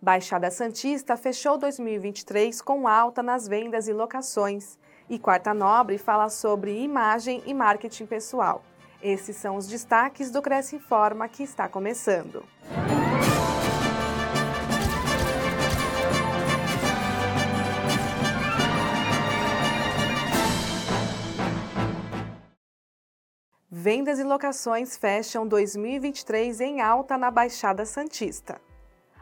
Baixada Santista fechou 2023 com alta nas vendas e locações. E Quarta Nobre fala sobre imagem e marketing pessoal. Esses são os destaques do Cresce Informa que está começando. Vendas e locações fecham 2023 em alta na Baixada Santista.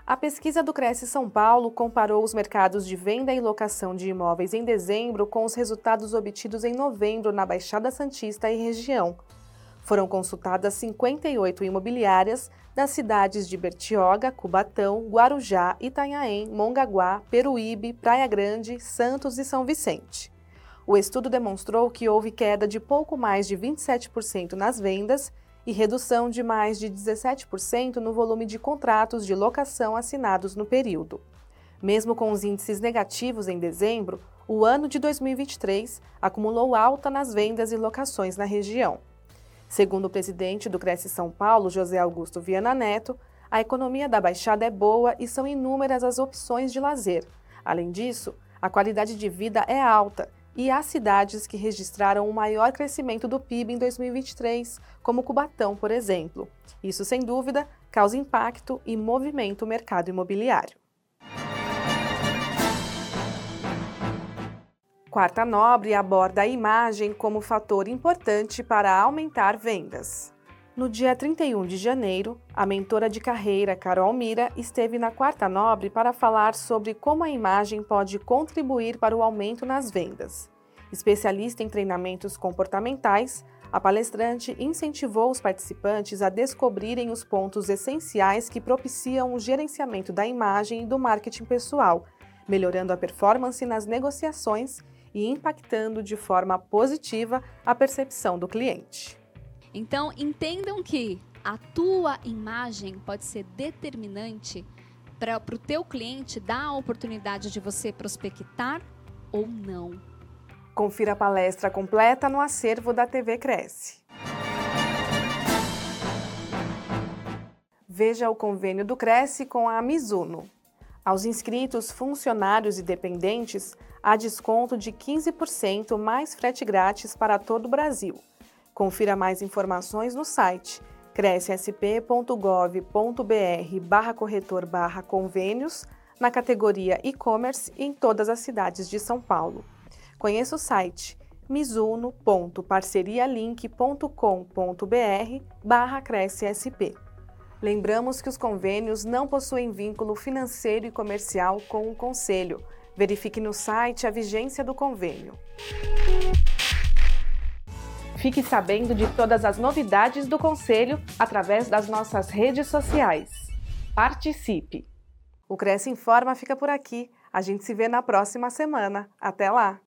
A pesquisa do Cresce São Paulo comparou os mercados de venda e locação de imóveis em dezembro com os resultados obtidos em novembro na Baixada Santista e região. Foram consultadas 58 imobiliárias das cidades de Bertioga, Cubatão, Guarujá, Itanhaém, Mongaguá, Peruíbe, Praia Grande, Santos e São Vicente. O estudo demonstrou que houve queda de pouco mais de 27% nas vendas e redução de mais de 17% no volume de contratos de locação assinados no período. Mesmo com os índices negativos em dezembro, o ano de 2023 acumulou alta nas vendas e locações na região. Segundo o presidente do Cresce São Paulo, José Augusto Viana Neto, a economia da Baixada é boa e são inúmeras as opções de lazer. Além disso, a qualidade de vida é alta e há cidades que registraram o maior crescimento do PIB em 2023, como Cubatão, por exemplo. Isso, sem dúvida, causa impacto e movimento o mercado imobiliário. Quarta Nobre aborda a imagem como fator importante para aumentar vendas. No dia 31 de janeiro, a mentora de carreira Carol Mira esteve na Quarta Nobre para falar sobre como a imagem pode contribuir para o aumento nas vendas. Especialista em treinamentos comportamentais, a palestrante incentivou os participantes a descobrirem os pontos essenciais que propiciam o gerenciamento da imagem e do marketing pessoal, melhorando a performance nas negociações e impactando de forma positiva a percepção do cliente. Então, entendam que a tua imagem pode ser determinante para o teu cliente dar a oportunidade de você prospectar ou não. Confira a palestra completa no acervo da TV Cresce. Veja o convênio do Cresce com a Mizuno. Aos inscritos, funcionários e dependentes, há desconto de 15% mais frete grátis para todo o Brasil. Confira mais informações no site crescsp.gov.br barra corretor barra convênios na categoria e-commerce em todas as cidades de São Paulo. Conheça o site mizuno.parcerialink.com.br barra crescsp. Lembramos que os convênios não possuem vínculo financeiro e comercial com o Conselho. Verifique no site a vigência do convênio. Fique sabendo de todas as novidades do Conselho através das nossas redes sociais. Participe! O Cresce Informa fica por aqui. A gente se vê na próxima semana. Até lá!